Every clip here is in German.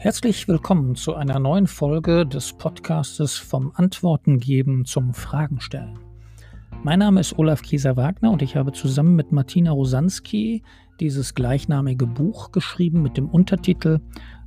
Herzlich willkommen zu einer neuen Folge des Podcastes vom Antworten geben zum Fragen stellen. Mein Name ist Olaf Kieser-Wagner und ich habe zusammen mit Martina Rosanski dieses gleichnamige Buch geschrieben mit dem Untertitel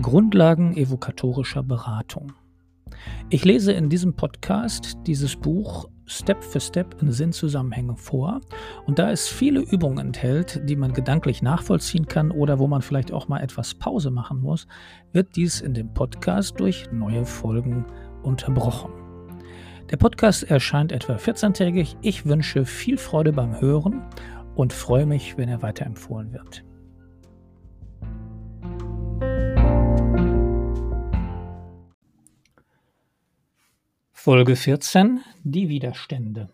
Grundlagen evokatorischer Beratung. Ich lese in diesem Podcast dieses Buch Step für Step in Sinnzusammenhänge vor und da es viele Übungen enthält, die man gedanklich nachvollziehen kann oder wo man vielleicht auch mal etwas Pause machen muss, wird dies in dem Podcast durch neue Folgen unterbrochen. Der Podcast erscheint etwa 14-tägig. Ich wünsche viel Freude beim Hören und freue mich, wenn er weiterempfohlen wird. Folge 14 Die Widerstände.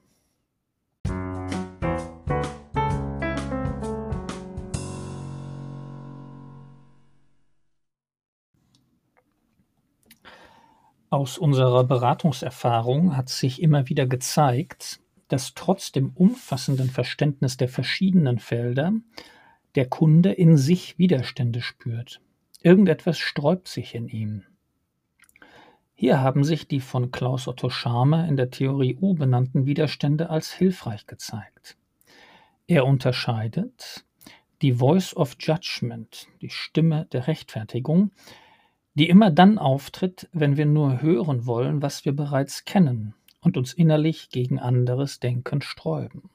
Aus unserer Beratungserfahrung hat sich immer wieder gezeigt, dass trotz dem umfassenden Verständnis der verschiedenen Felder der Kunde in sich Widerstände spürt. Irgendetwas sträubt sich in ihm. Hier haben sich die von Klaus Otto Scharmer in der Theorie U benannten Widerstände als hilfreich gezeigt. Er unterscheidet die Voice of Judgment, die Stimme der Rechtfertigung, die immer dann auftritt, wenn wir nur hören wollen, was wir bereits kennen und uns innerlich gegen anderes Denken sträuben.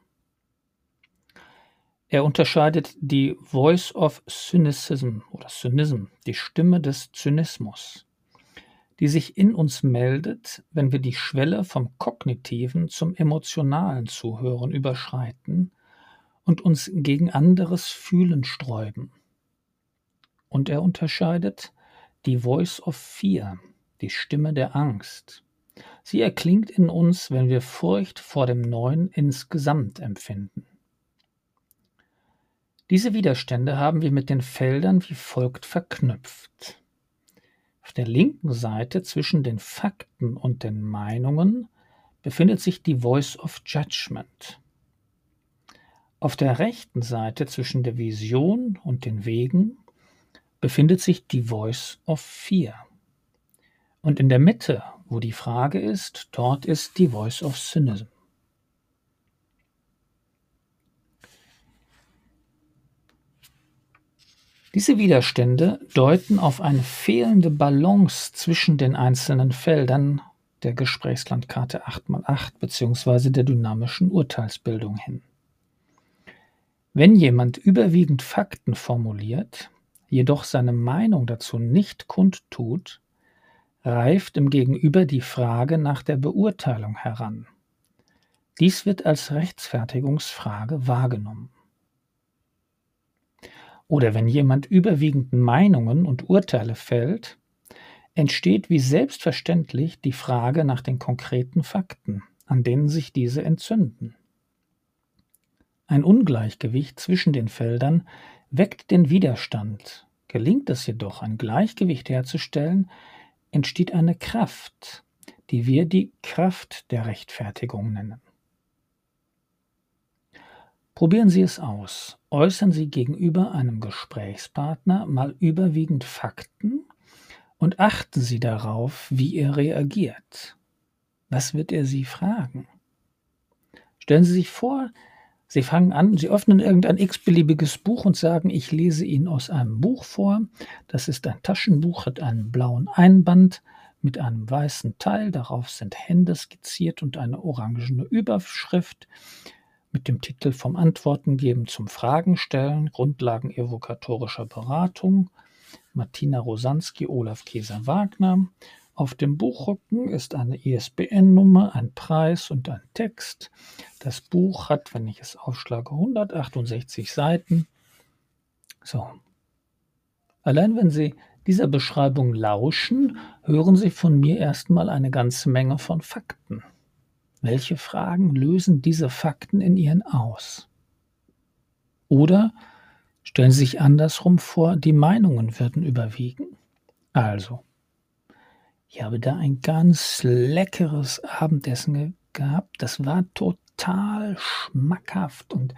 Er unterscheidet die Voice of Cynicism oder Cynism, die Stimme des Zynismus, die sich in uns meldet, wenn wir die Schwelle vom kognitiven zum emotionalen Zuhören überschreiten und uns gegen anderes Fühlen sträuben. Und er unterscheidet die Voice of Fear, die Stimme der Angst. Sie erklingt in uns, wenn wir Furcht vor dem Neuen insgesamt empfinden. Diese Widerstände haben wir mit den Feldern wie folgt verknüpft. Auf der linken Seite zwischen den Fakten und den Meinungen befindet sich die Voice of Judgment. Auf der rechten Seite zwischen der Vision und den Wegen befindet sich die Voice of Fear. Und in der Mitte, wo die Frage ist, dort ist die Voice of Cynism. Diese Widerstände deuten auf eine fehlende Balance zwischen den einzelnen Feldern der Gesprächslandkarte 8x8 bzw. der dynamischen Urteilsbildung hin. Wenn jemand überwiegend Fakten formuliert, jedoch seine Meinung dazu nicht kundtut, reift im Gegenüber die Frage nach der Beurteilung heran. Dies wird als Rechtfertigungsfrage wahrgenommen. Oder wenn jemand überwiegend Meinungen und Urteile fällt, entsteht wie selbstverständlich die Frage nach den konkreten Fakten, an denen sich diese entzünden. Ein Ungleichgewicht zwischen den Feldern weckt den Widerstand. Gelingt es jedoch, ein Gleichgewicht herzustellen, entsteht eine Kraft, die wir die Kraft der Rechtfertigung nennen. Probieren Sie es aus. Äußern Sie gegenüber einem Gesprächspartner mal überwiegend Fakten und achten Sie darauf, wie er reagiert. Was wird er Sie fragen? Stellen Sie sich vor, Sie fangen an, Sie öffnen irgendein x-beliebiges Buch und sagen, ich lese Ihnen aus einem Buch vor. Das ist ein Taschenbuch, hat einen blauen Einband mit einem weißen Teil. Darauf sind Hände skizziert und eine orangene Überschrift mit dem Titel Vom Antworten geben zum Fragen stellen, Grundlagen evokatorischer Beratung, Martina Rosanski, Olaf Käser-Wagner. Auf dem Buchrücken ist eine ISBN-Nummer, ein Preis und ein Text. Das Buch hat, wenn ich es aufschlage, 168 Seiten. So. Allein wenn Sie dieser Beschreibung lauschen, hören Sie von mir erstmal eine ganze Menge von Fakten. Welche Fragen lösen diese Fakten in Ihnen aus? Oder stellen Sie sich andersrum vor, die Meinungen würden überwiegen. Also, ich habe da ein ganz leckeres Abendessen gehabt. Das war total schmackhaft und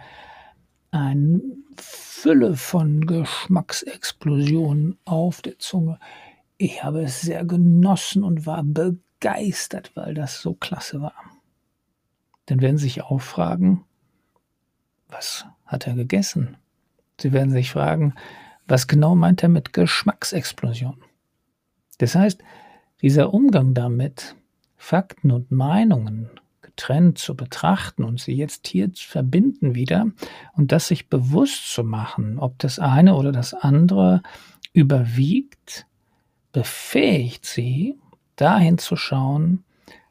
eine Fülle von Geschmacksexplosionen auf der Zunge. Ich habe es sehr genossen und war begeistert, weil das so klasse war. Dann werden Sie sich auch fragen, was hat er gegessen? Sie werden sich fragen, was genau meint er mit Geschmacksexplosion? Das heißt, dieser Umgang damit, Fakten und Meinungen getrennt zu betrachten und sie jetzt hier zu verbinden wieder und das sich bewusst zu machen, ob das eine oder das andere überwiegt, befähigt sie, dahin zu schauen,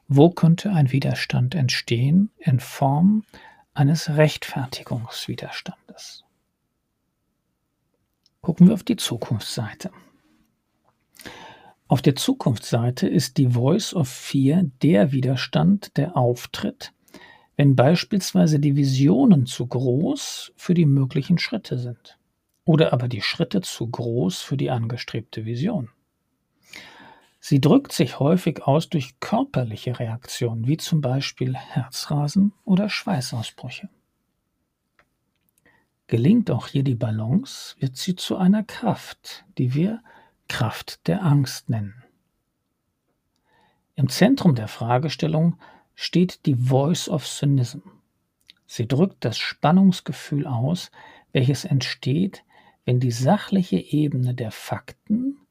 wo könnte ein Widerstand entstehen in Form eines Rechtfertigungswiderstandes. Gucken wir auf die Zukunftsseite. Auf der Zukunftsseite ist die Voice of Fear der Widerstand, der auftritt, wenn beispielsweise die Visionen zu groß für die möglichen Schritte sind oder aber die Schritte zu groß für die angestrebte Vision. Sie drückt sich häufig aus durch körperliche Reaktionen, wie zum Beispiel Herzrasen oder Schweißausbrüche. Gelingt auch hier die Balance, wird sie zu einer Kraft, die wir Kraft der Angst nennen. Im Zentrum der Fragestellung steht die Voice of Cynism. Sie drückt das Spannungsgefühl aus, welches entsteht, wenn die sachliche Ebene der Fakten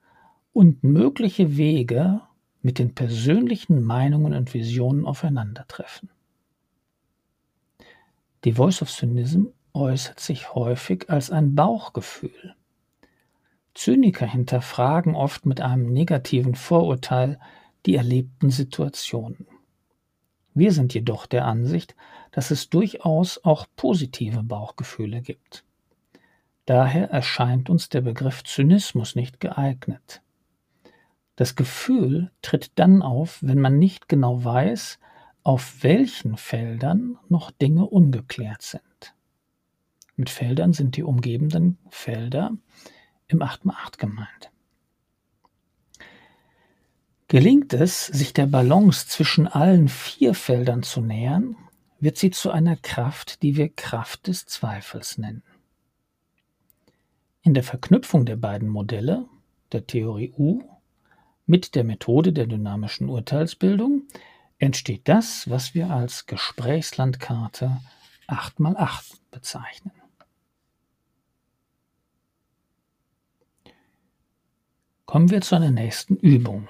und mögliche Wege mit den persönlichen Meinungen und Visionen aufeinandertreffen. Die Voice of Cynism äußert sich häufig als ein Bauchgefühl, Zyniker hinterfragen oft mit einem negativen Vorurteil die erlebten Situationen. Wir sind jedoch der Ansicht, dass es durchaus auch positive Bauchgefühle gibt. Daher erscheint uns der Begriff Zynismus nicht geeignet. Das Gefühl tritt dann auf, wenn man nicht genau weiß, auf welchen Feldern noch Dinge ungeklärt sind. Mit Feldern sind die umgebenden Felder im 8x8 gemeint. Gelingt es, sich der Balance zwischen allen vier Feldern zu nähern, wird sie zu einer Kraft, die wir Kraft des Zweifels nennen. In der Verknüpfung der beiden Modelle, der Theorie U, mit der Methode der dynamischen Urteilsbildung entsteht das, was wir als Gesprächslandkarte 8x8 bezeichnen. Kommen wir zu einer nächsten Übung.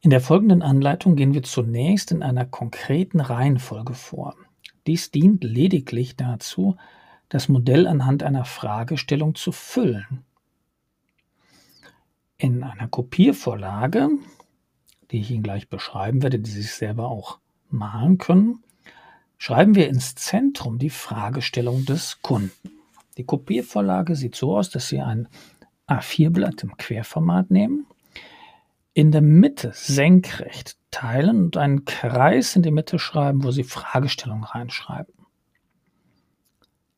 In der folgenden Anleitung gehen wir zunächst in einer konkreten Reihenfolge vor. Dies dient lediglich dazu, das Modell anhand einer Fragestellung zu füllen. In einer Kopiervorlage, die ich Ihnen gleich beschreiben werde, die Sie sich selber auch malen können, schreiben wir ins Zentrum die Fragestellung des Kunden. Die Kopiervorlage sieht so aus, dass Sie ein A4-Blatt im Querformat nehmen, in der Mitte senkrecht teilen und einen Kreis in die Mitte schreiben, wo Sie Fragestellungen reinschreiben.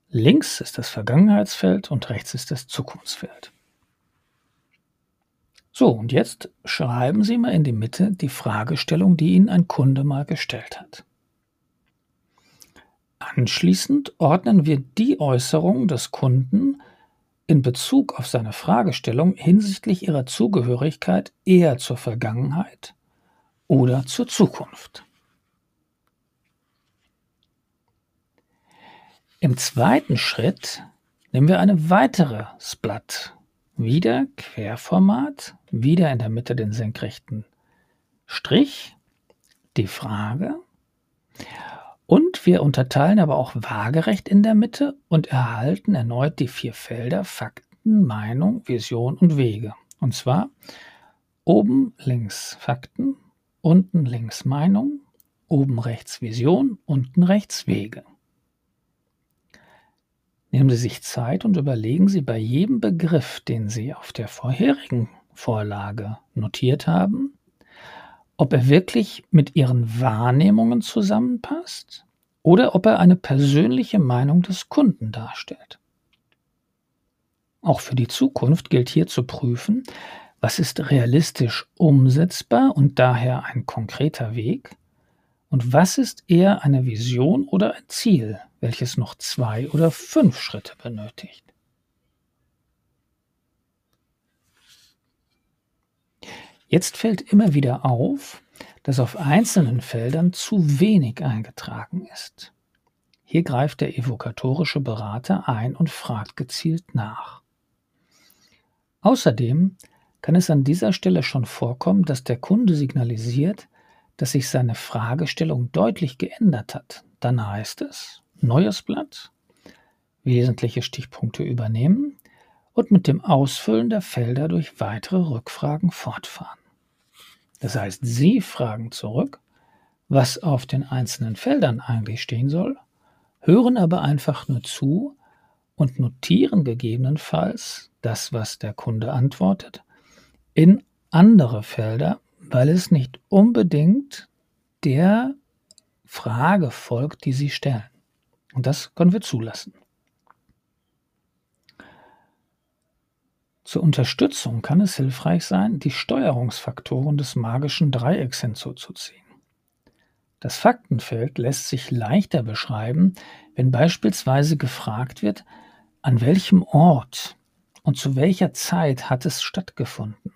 Links ist das Vergangenheitsfeld und rechts ist das Zukunftsfeld. So, und jetzt schreiben Sie mal in die Mitte die Fragestellung, die Ihnen ein Kunde mal gestellt hat. Anschließend ordnen wir die Äußerung des Kunden in Bezug auf seine Fragestellung hinsichtlich ihrer Zugehörigkeit eher zur Vergangenheit oder zur Zukunft. Im zweiten Schritt nehmen wir eine weitere Blatt. Wieder Querformat, wieder in der Mitte den senkrechten Strich, die Frage. Und wir unterteilen aber auch waagerecht in der Mitte und erhalten erneut die vier Felder Fakten, Meinung, Vision und Wege. Und zwar oben links Fakten, unten links Meinung, oben rechts Vision, unten rechts Wege. Nehmen Sie sich Zeit und überlegen Sie bei jedem Begriff, den Sie auf der vorherigen Vorlage notiert haben, ob er wirklich mit ihren Wahrnehmungen zusammenpasst oder ob er eine persönliche Meinung des Kunden darstellt. Auch für die Zukunft gilt hier zu prüfen, was ist realistisch umsetzbar und daher ein konkreter Weg und was ist eher eine Vision oder ein Ziel, welches noch zwei oder fünf Schritte benötigt. Jetzt fällt immer wieder auf, dass auf einzelnen Feldern zu wenig eingetragen ist. Hier greift der evokatorische Berater ein und fragt gezielt nach. Außerdem kann es an dieser Stelle schon vorkommen, dass der Kunde signalisiert, dass sich seine Fragestellung deutlich geändert hat. Dann heißt es, neues Blatt, wesentliche Stichpunkte übernehmen und mit dem Ausfüllen der Felder durch weitere Rückfragen fortfahren. Das heißt, Sie fragen zurück, was auf den einzelnen Feldern eigentlich stehen soll, hören aber einfach nur zu und notieren gegebenenfalls das, was der Kunde antwortet, in andere Felder, weil es nicht unbedingt der Frage folgt, die Sie stellen. Und das können wir zulassen. Zur Unterstützung kann es hilfreich sein, die Steuerungsfaktoren des magischen Dreiecks hinzuzuziehen. Das Faktenfeld lässt sich leichter beschreiben, wenn beispielsweise gefragt wird, an welchem Ort und zu welcher Zeit hat es stattgefunden?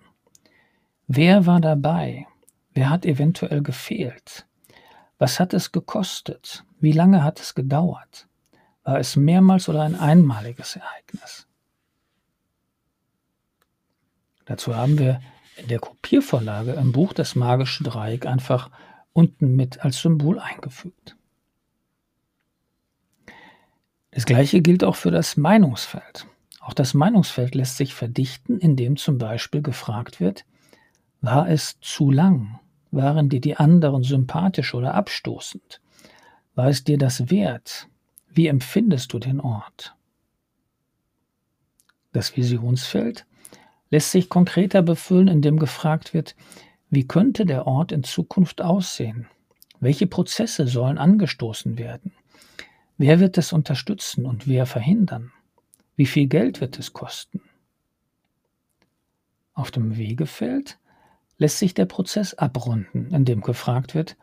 Wer war dabei? Wer hat eventuell gefehlt? Was hat es gekostet? Wie lange hat es gedauert? War es mehrmals oder ein einmaliges Ereignis? Dazu haben wir in der Kopiervorlage im Buch das magische Dreieck einfach unten mit als Symbol eingefügt. Das gleiche gilt auch für das Meinungsfeld. Auch das Meinungsfeld lässt sich verdichten, indem zum Beispiel gefragt wird, war es zu lang? Waren dir die anderen sympathisch oder abstoßend? War es dir das wert? Wie empfindest du den Ort? Das Visionsfeld lässt sich konkreter befüllen, indem gefragt wird, wie könnte der Ort in Zukunft aussehen? Welche Prozesse sollen angestoßen werden? Wer wird es unterstützen und wer verhindern? Wie viel Geld wird es kosten? Auf dem Wegefeld lässt sich der Prozess abrunden, indem gefragt wird,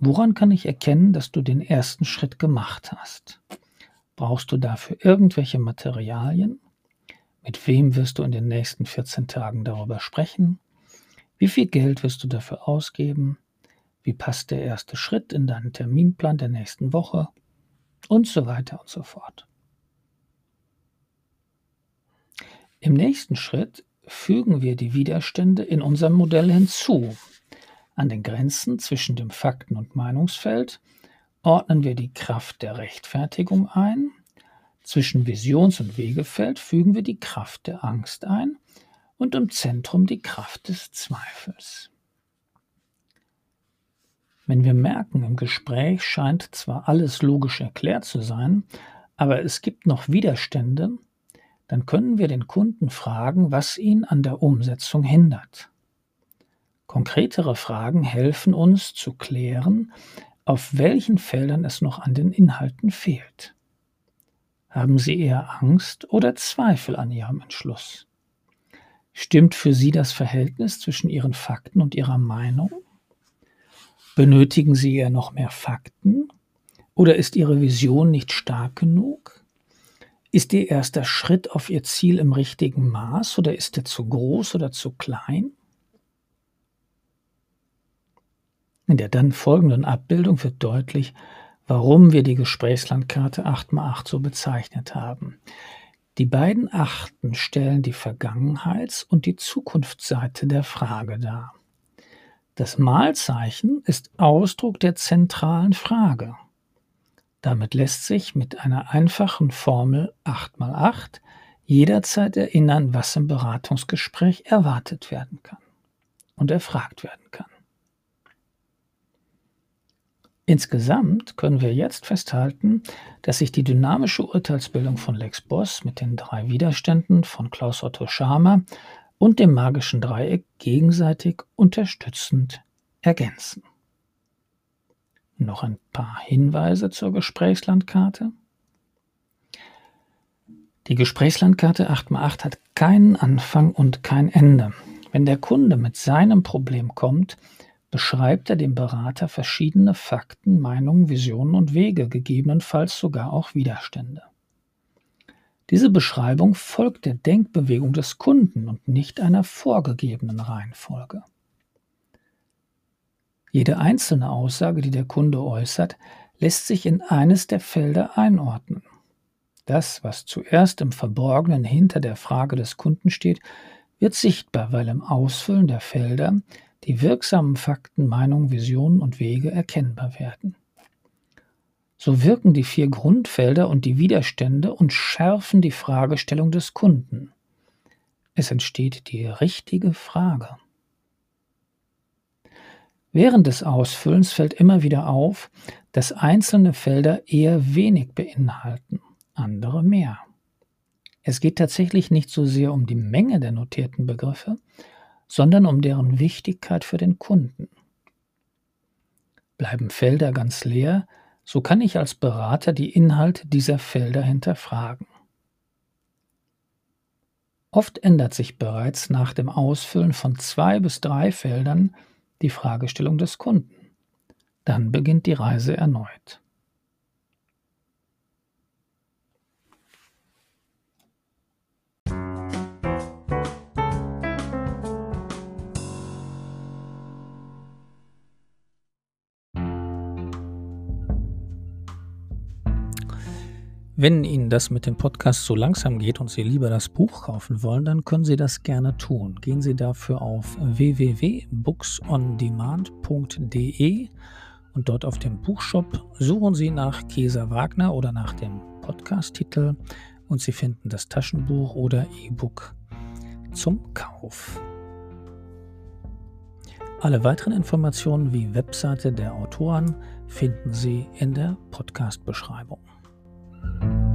woran kann ich erkennen, dass du den ersten Schritt gemacht hast? Brauchst du dafür irgendwelche Materialien? Mit wem wirst du in den nächsten 14 Tagen darüber sprechen? Wie viel Geld wirst du dafür ausgeben? Wie passt der erste Schritt in deinen Terminplan der nächsten Woche? Und so weiter und so fort. Im nächsten Schritt fügen wir die Widerstände in unserem Modell hinzu. An den Grenzen zwischen dem Fakten- und Meinungsfeld ordnen wir die Kraft der Rechtfertigung ein zwischen Visions- und Wegefeld fügen wir die Kraft der Angst ein und im Zentrum die Kraft des Zweifels. Wenn wir merken, im Gespräch scheint zwar alles logisch erklärt zu sein, aber es gibt noch Widerstände, dann können wir den Kunden fragen, was ihn an der Umsetzung hindert. Konkretere Fragen helfen uns zu klären, auf welchen Feldern es noch an den Inhalten fehlt. Haben Sie eher Angst oder Zweifel an Ihrem Entschluss? Stimmt für Sie das Verhältnis zwischen Ihren Fakten und Ihrer Meinung? Benötigen Sie eher noch mehr Fakten? Oder ist Ihre Vision nicht stark genug? Ist Ihr erster Schritt auf Ihr Ziel im richtigen Maß oder ist er zu groß oder zu klein? In der dann folgenden Abbildung wird deutlich, warum wir die Gesprächslandkarte 8x8 so bezeichnet haben. Die beiden Achten stellen die Vergangenheits- und die Zukunftsseite der Frage dar. Das Malzeichen ist Ausdruck der zentralen Frage. Damit lässt sich mit einer einfachen Formel 8x8 jederzeit erinnern, was im Beratungsgespräch erwartet werden kann und erfragt werden kann. Insgesamt können wir jetzt festhalten, dass sich die dynamische Urteilsbildung von Lex Boss mit den drei Widerständen von Klaus Otto Schama und dem magischen Dreieck gegenseitig unterstützend ergänzen. Noch ein paar Hinweise zur Gesprächslandkarte. Die Gesprächslandkarte 8x8 hat keinen Anfang und kein Ende. Wenn der Kunde mit seinem Problem kommt, beschreibt er dem Berater verschiedene Fakten, Meinungen, Visionen und Wege, gegebenenfalls sogar auch Widerstände. Diese Beschreibung folgt der Denkbewegung des Kunden und nicht einer vorgegebenen Reihenfolge. Jede einzelne Aussage, die der Kunde äußert, lässt sich in eines der Felder einordnen. Das, was zuerst im Verborgenen hinter der Frage des Kunden steht, wird sichtbar, weil im Ausfüllen der Felder die wirksamen Fakten, Meinungen, Visionen und Wege erkennbar werden. So wirken die vier Grundfelder und die Widerstände und schärfen die Fragestellung des Kunden. Es entsteht die richtige Frage. Während des Ausfüllens fällt immer wieder auf, dass einzelne Felder eher wenig beinhalten, andere mehr. Es geht tatsächlich nicht so sehr um die Menge der notierten Begriffe, sondern um deren Wichtigkeit für den Kunden. Bleiben Felder ganz leer, so kann ich als Berater die Inhalte dieser Felder hinterfragen. Oft ändert sich bereits nach dem Ausfüllen von zwei bis drei Feldern die Fragestellung des Kunden. Dann beginnt die Reise erneut. Wenn Ihnen das mit dem Podcast so langsam geht und Sie lieber das Buch kaufen wollen, dann können Sie das gerne tun. Gehen Sie dafür auf www.booksondemand.de und dort auf dem Buchshop suchen Sie nach Kesa Wagner oder nach dem Podcast-Titel und Sie finden das Taschenbuch oder E-Book zum Kauf. Alle weiteren Informationen wie Webseite der Autoren finden Sie in der Podcast-Beschreibung. thank you